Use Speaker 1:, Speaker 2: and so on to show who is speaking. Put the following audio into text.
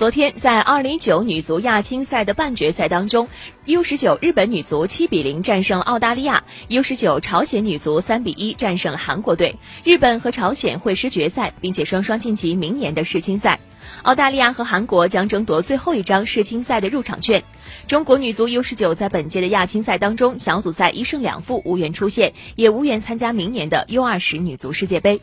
Speaker 1: 昨天在二零一九女足亚青赛的半决赛当中 u 十九日本女足七比零战胜澳大利亚 u 十九朝鲜女足三比一战胜韩国队。日本和朝鲜会师决赛并且双双晋级明年的世青赛。澳大利亚和韩国将争夺最后一张世青赛的入场券。中国女足 u 十九在本届的亚青赛当中小组赛一胜两负无缘出线也无缘参加明年的 u 二十女足世界杯。